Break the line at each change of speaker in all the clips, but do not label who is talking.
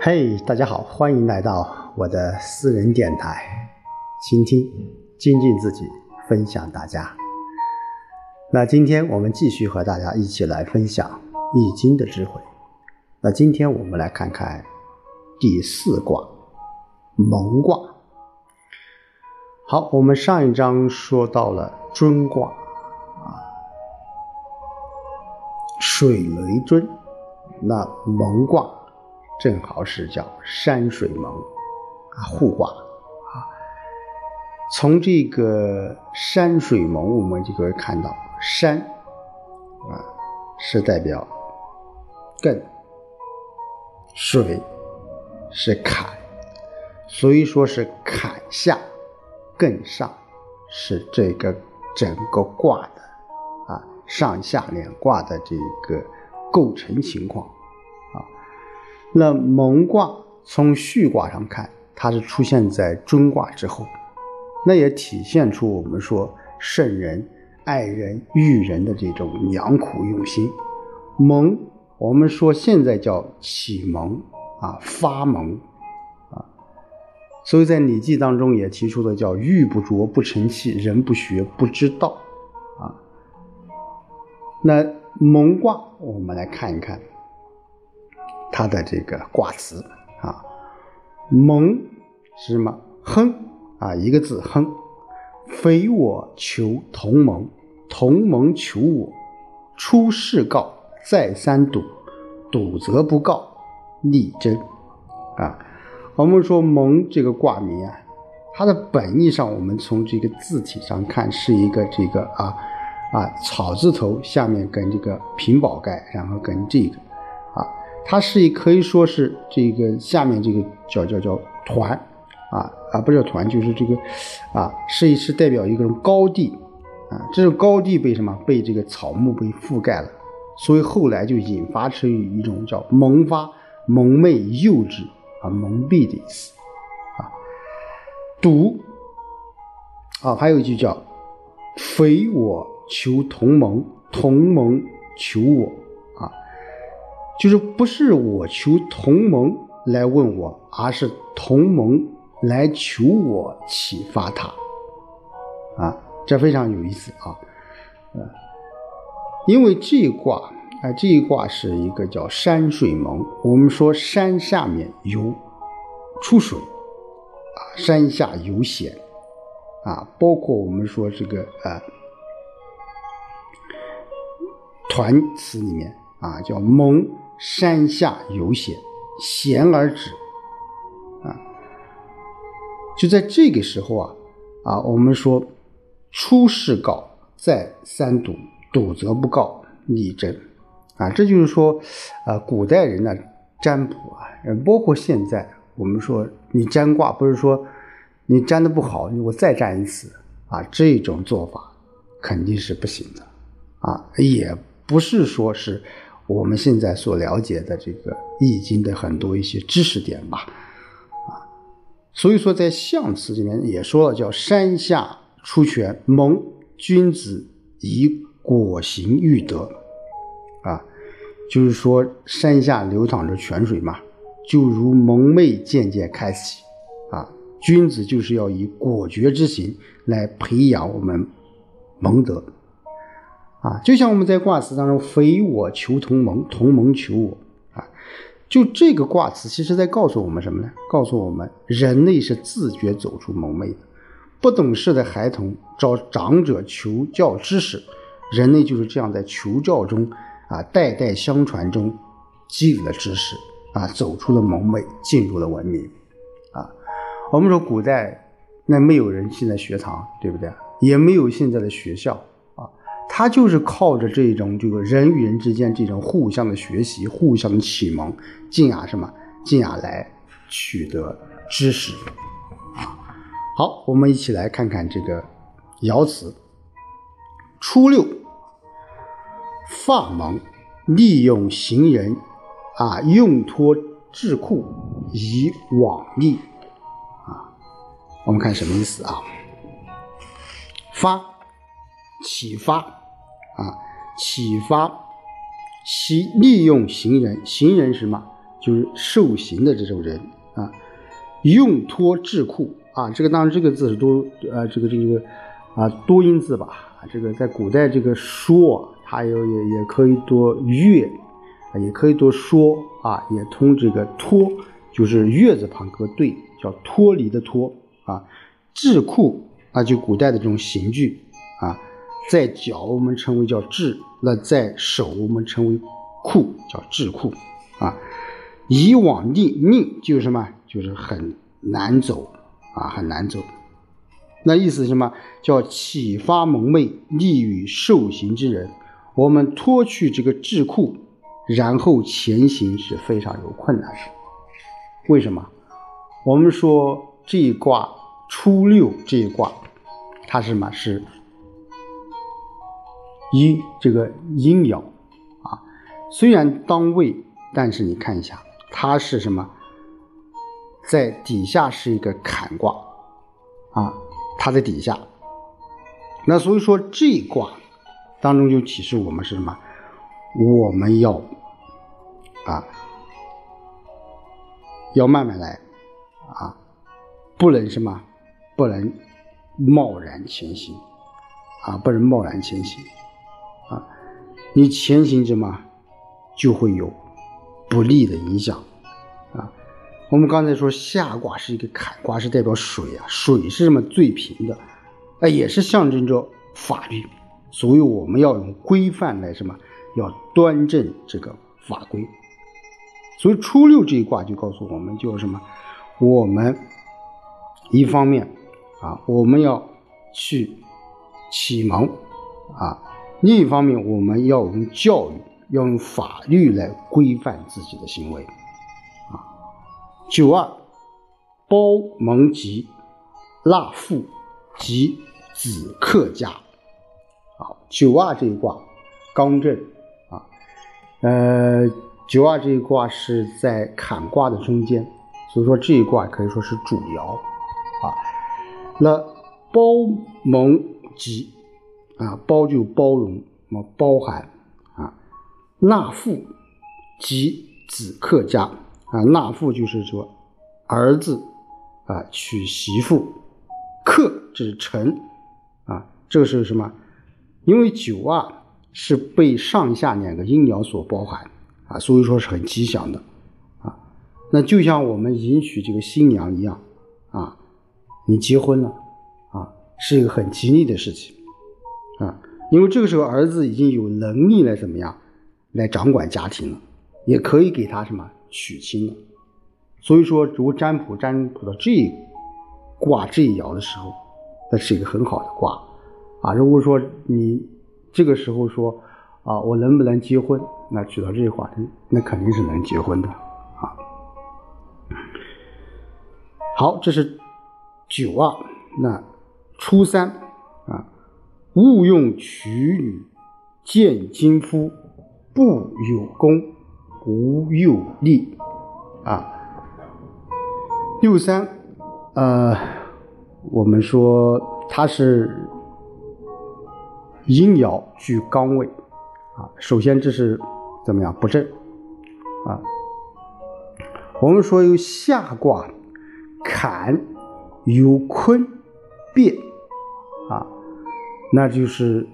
嘿，大家好，欢迎来到我的私人电台，倾听、精进自己，分享大家。那今天我们继续和大家一起来分享《易经》的智慧。那今天我们来看看第四卦蒙卦。好，我们上一章说到了尊卦啊，水雷尊，那蒙卦。正好是叫山水蒙啊，互卦啊。从这个山水蒙，我们就可以看到山啊是代表艮，水是坎，所以说是坎下艮上，是这个整个卦的啊上下两卦的这个构成情况。那蒙卦从序卦上看，它是出现在尊卦之后，那也体现出我们说圣人爱人育人的这种良苦用心。蒙，我们说现在叫启蒙啊，发蒙啊，所以在《礼记》当中也提出了叫玉不琢不成器，人不学不知道啊。那蒙卦，我们来看一看。它的这个卦辞啊，蒙是什么？亨啊，一个字亨。非我求同盟，同盟求我。出世告，再三堵，堵则不告，力争啊。我们说蒙这个卦名啊，它的本意上，我们从这个字体上看，是一个这个啊啊草字头下面跟这个平宝盖，然后跟这个。它是可以说是这个下面这个叫叫叫团啊啊不叫团就是这个啊是是代表一个高地啊这种高地被什么被这个草木被覆盖了，所以后来就引发成一种叫萌发蒙昧幼稚啊蒙蔽的意思啊赌啊还有一句叫非我求同盟同盟求我。就是不是我求同盟来问我，而是同盟来求我启发他，啊，这非常有意思啊，呃，因为这一卦啊，这一卦是一个叫山水蒙，我们说山下面有出水，啊，山下有险，啊，包括我们说这个呃，团词里面啊叫蒙。山下有险，险而止。啊，就在这个时候啊，啊，我们说出世告，再三堵，堵则不告，力争。啊，这就是说，啊，古代人的占卜啊，包括现在，我们说你占卦，不是说你占的不好，我再占一次啊，这种做法肯定是不行的。啊，也不是说是。我们现在所了解的这个《易经》的很多一些知识点吧，啊，所以说在象辞里面也说了，叫山下出泉，蒙君子以果行育德，啊，就是说山下流淌着泉水嘛，就如蒙昧渐渐开启，啊，君子就是要以果决之行来培养我们蒙德。啊，就像我们在卦辞当中，“非我求同盟，同盟求我”，啊，就这个卦辞，其实在告诉我们什么呢？告诉我们，人类是自觉走出蒙昧的。不懂事的孩童找长者求教知识，人类就是这样在求教中啊，代代相传中积累了知识啊，走出了蒙昧，进入了文明。啊，我们说古代那没有人现在学堂，对不对？也没有现在的学校。他就是靠着这种这个人与人之间这种互相的学习、互相的启蒙，进而什么，进而来取得知识。好，我们一起来看看这个爻辞。初六，发蒙，利用行人，啊，用托智库以往利。啊，我们看什么意思啊？发，启发。啊，启发，其利用行人，行人是什么？就是受刑的这种人啊，用托智库啊，这个当然这个字是多呃这个这个啊多音字吧啊，这个在古代这个说它有也也可以多月，也可以多说啊，也通这个托，就是月字旁搁对，叫脱离的脱啊，智库啊就古代的这种刑具啊，在脚我们称为叫智，那在手我们称为库，叫智库啊。以往逆逆就是什么？就是很难走啊，很难走。那意思是什么？叫启发蒙昧，利于受刑之人。我们脱去这个智库，然后前行是非常有困难的。为什么？我们说这一卦初六这一卦，它是什么？是阴这个阴爻啊。虽然当位，但是你看一下。它是什么？在底下是一个坎卦，啊，它在底下。那所以说这一卦当中就启示我们是什么？我们要啊，要慢慢来啊，不能什么，不能贸然前行啊，不能贸然前行，你前行什么就会有。不利的影响，啊，我们刚才说下卦是一个坎卦，是代表水啊，水是什么最平的，哎，也是象征着法律，所以我们要用规范来什么，要端正这个法规。所以初六这一卦就告诉我们，就是什么，我们一方面啊，我们要去启蒙啊，另一方面我们要用教育。要用法律来规范自己的行为，啊，九二包蒙吉纳父及子克家，啊，九二这一卦刚正啊，呃，九二这一卦是在坎卦的中间，所以说这一卦可以说是主爻啊。那包蒙吉啊，包就包容，那么包含啊。纳父及子客家啊，纳父就是说儿子啊娶媳妇，克这是臣啊，这个是什么？因为九啊是被上下两个阴爻所包含啊，所以说是很吉祥的啊。那就像我们迎娶这个新娘一样啊，你结婚了啊，是一个很吉利的事情，因为这个时候儿子已经有能力来怎么样？来掌管家庭了，也可以给他什么娶亲了。所以说，如果占卜占卜到这一卦这一爻的时候，那是一个很好的卦啊。如果说你这个时候说啊，我能不能结婚？那取到这句话，那肯定是能结婚的啊。好，这是九二。那初三啊，勿用娶女见金夫。不有功，无有利，啊。六三，呃，我们说它是阴爻居刚位，啊，首先这是怎么样不正，啊。我们说有下卦坎有坤变，啊，那就是。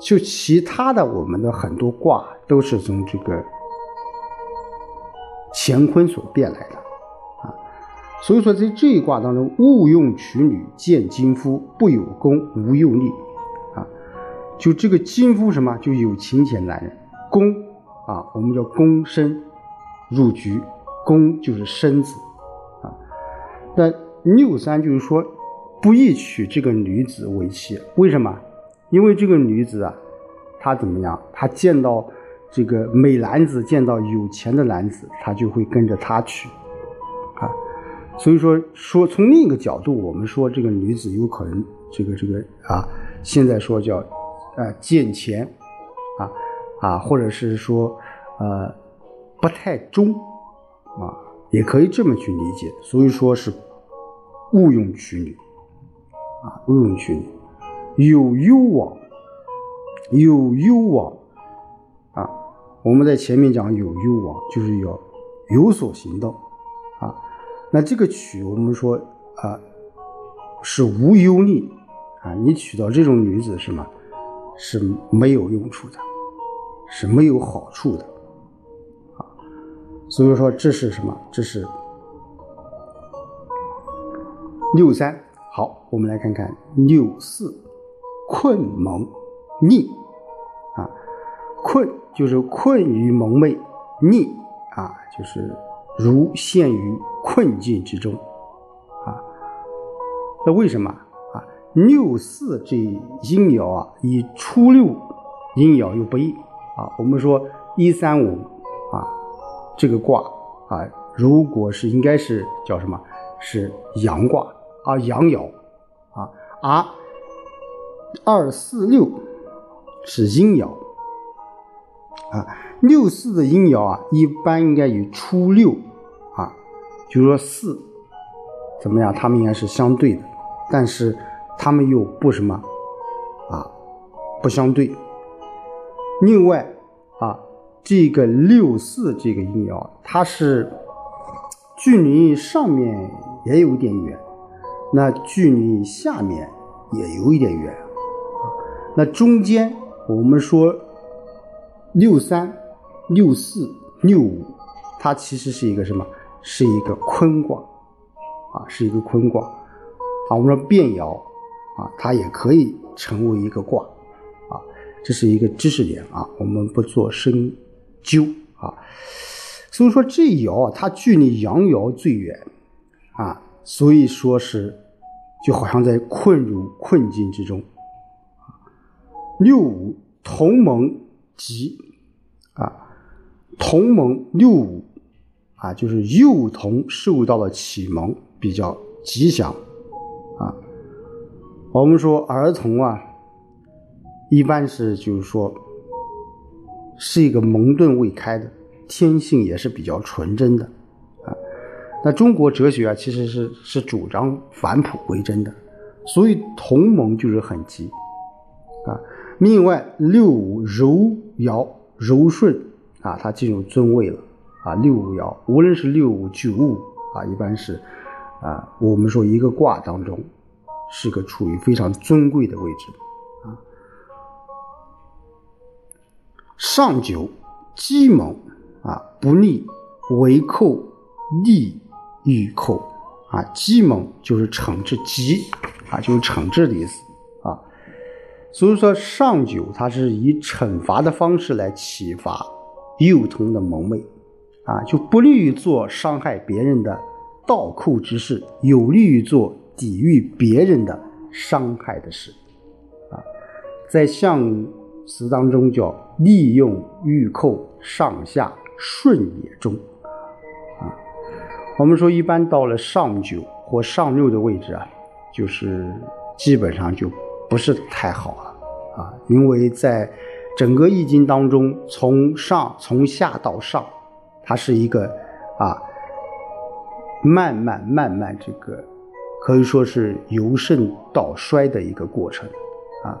就其他的，我们的很多卦都是从这个乾坤所变来的啊。所以说，在这一卦当中，勿用娶女见金夫，不有功无用利啊。就这个金夫什么，就有钱钱男人，宫啊，我们叫宫身入局，宫就是身子啊。那六三就是说，不宜娶这个女子为妻，为什么？因为这个女子啊，她怎么样？她见到这个美男子，见到有钱的男子，她就会跟着他去，啊，所以说说从另一个角度，我们说这个女子有可能这个这个啊，现在说叫呃见钱，啊啊，或者是说呃不太忠，啊，也可以这么去理解。所以说是勿用娶女，啊，勿用娶女。有攸往，有攸往啊！我们在前面讲有攸往，就是要有所行动啊。那这个娶我们说啊是无忧虑啊，你娶到这种女子是吗？是没有用处的，是没有好处的啊。所以说这是什么？这是六三。好，我们来看看六四困蒙逆啊，困就是困于蒙昧，逆啊就是如陷于困境之中啊。那为什么啊？六四这阴爻啊，与初六阴爻又不一啊。我们说一三五啊，这个卦啊，如果是应该是叫什么？是阳卦。啊，阳爻，啊，而二四六是阴爻，啊，六四的阴爻啊，一般应该与初六啊，就说四怎么样，他们应该是相对的，但是他们又不什么啊，不相对。另外啊，这个六四这个阴爻，它是距离上面也有点远。那距离下面也有一点远啊。那中间我们说六三、六四、六五，它其实是一个什么？是一个坤卦啊，是一个坤卦啊。我们说变爻啊，它也可以成为一个卦啊。这是一个知识点啊，我们不做深究啊。所以说这爻啊，它距离阳爻最远啊，所以说是。就好像在困入困境之中。六五同盟吉啊，同盟六五啊，就是幼童受到了启蒙，比较吉祥啊。我们说儿童啊，一般是就是说是一个蒙顿未开的，天性也是比较纯真的。那中国哲学啊，其实是是主张返璞归真的，所以同盟就是很吉啊。另外，六五柔爻柔顺啊，它进入尊位了啊。六五爻，无论是六五九五啊，一般是啊，我们说一个卦当中是个处于非常尊贵的位置啊。上九鸡蒙啊，不利为寇利。御寇啊，击蒙就是惩治，击啊就是惩治的意思啊。所以说上九它是以惩罚的方式来启发幼童的蒙昧啊，就不利于做伤害别人的盗寇之事，有利于做抵御别人的伤害的事啊。在象辞当中叫利用御寇，上下顺也中。我们说，一般到了上九或上六的位置啊，就是基本上就不是太好了啊，因为在整个易经当中，从上从下到上，它是一个啊慢慢慢慢这个可以说是由盛到衰的一个过程啊。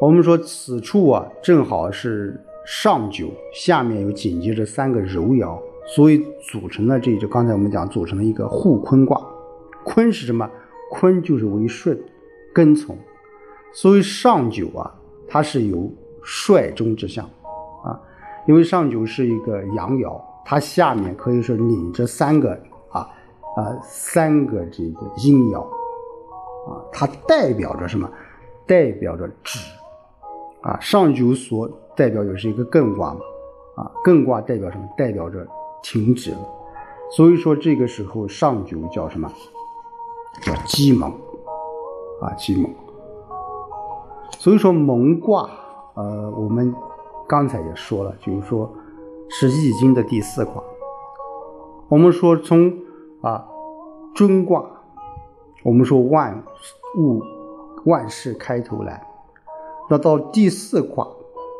我们说此处啊，正好是上九，下面又紧接着三个柔爻。所以组成了这就刚才我们讲组成了一个互坤卦，坤是什么？坤就是为顺，跟从。所以上九啊，它是有率中之象。啊，因为上九是一个阳爻，它下面可以说领着三个啊啊三个这个阴爻啊，它代表着什么？代表着止啊。上九所代表的是一个艮卦嘛啊，艮卦代表什么？代表着。停止了，所以说这个时候上九叫什么？叫鸡蒙啊，鸡蒙。所以说蒙卦，呃，我们刚才也说了，就是说是易经的第四卦。我们说从啊尊卦，我们说万物万事开头来，那到第四卦，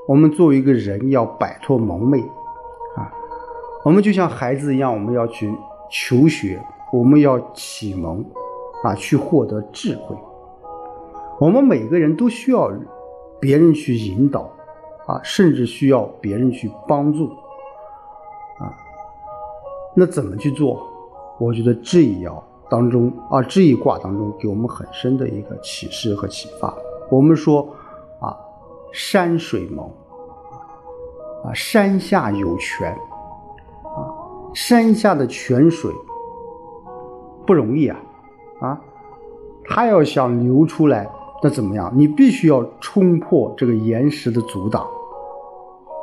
我们作为一个人要摆脱蒙昧。我们就像孩子一样，我们要去求学，我们要启蒙，啊，去获得智慧。我们每个人都需要别人去引导，啊，甚至需要别人去帮助，啊。那怎么去做？我觉得这一爻当中啊，这一卦当中给我们很深的一个启示和启发。我们说啊，山水盟啊，山下有泉，山下的泉水不容易啊啊，它要想流出来，那怎么样？你必须要冲破这个岩石的阻挡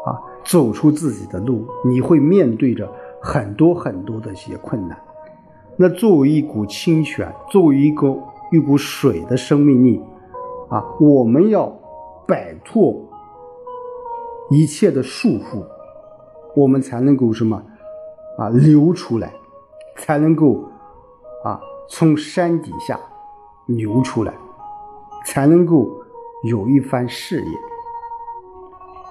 啊，走出自己的路，你会面对着很多很多的一些困难。那作为一股清泉，作为一个一股水的生命力，啊，我们要摆脱一切的束缚，我们才能够什么啊流出来，才能够啊从山底下流出来，才能够有一番事业。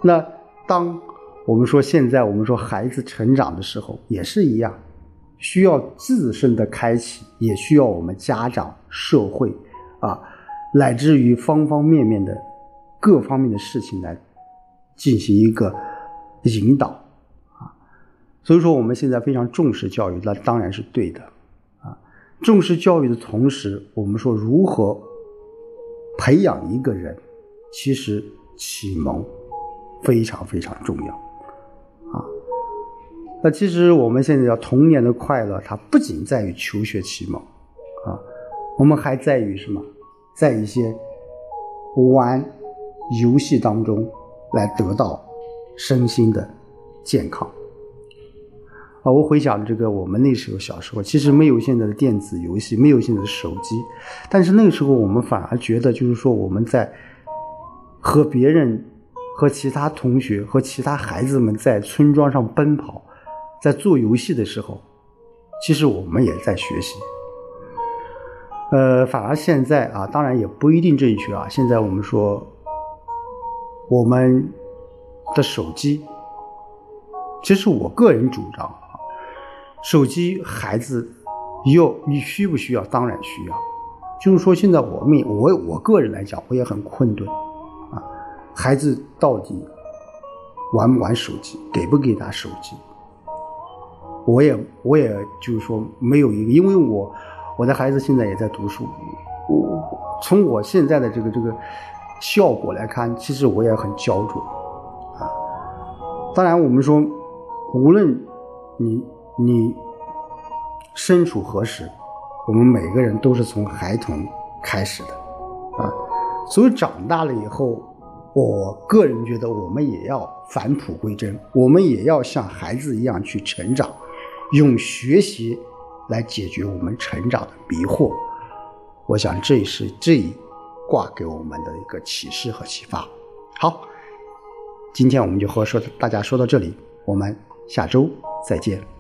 那当我们说现在我们说孩子成长的时候，也是一样。需要自身的开启，也需要我们家长、社会，啊，乃至于方方面面的各方面的事情来进行一个引导，所以说我们现在非常重视教育，那当然是对的，啊，重视教育的同时，我们说如何培养一个人，其实启蒙非常非常重要。啊那其实我们现在叫童年的快乐，它不仅在于求学启蒙，啊，我们还在于什么？在一些玩游戏当中来得到身心的健康。啊，我回想这个我们那时候小时候，其实没有现在的电子游戏，没有现在的手机，但是那个时候我们反而觉得，就是说我们在和别人、和其他同学、和其他孩子们在村庄上奔跑。在做游戏的时候，其实我们也在学习。呃，反而现在啊，当然也不一定正确啊。现在我们说，我们的手机，其实我个人主张啊，手机孩子要你需不需要？当然需要。就是说，现在我们我我个人来讲，我也很困顿啊。孩子到底玩不玩手机？给不给他手机？我也，我也就是说没有一个，因为我我的孩子现在也在读书，我从我现在的这个这个效果来看，其实我也很焦灼啊。当然，我们说，无论你你身处何时，我们每个人都是从孩童开始的啊，所以长大了以后。我个人觉得，我们也要返璞归真，我们也要像孩子一样去成长，用学习来解决我们成长的迷惑。我想，这是这一卦给我们的一个启示和启发。好，今天我们就和说大家说到这里，我们下周再见。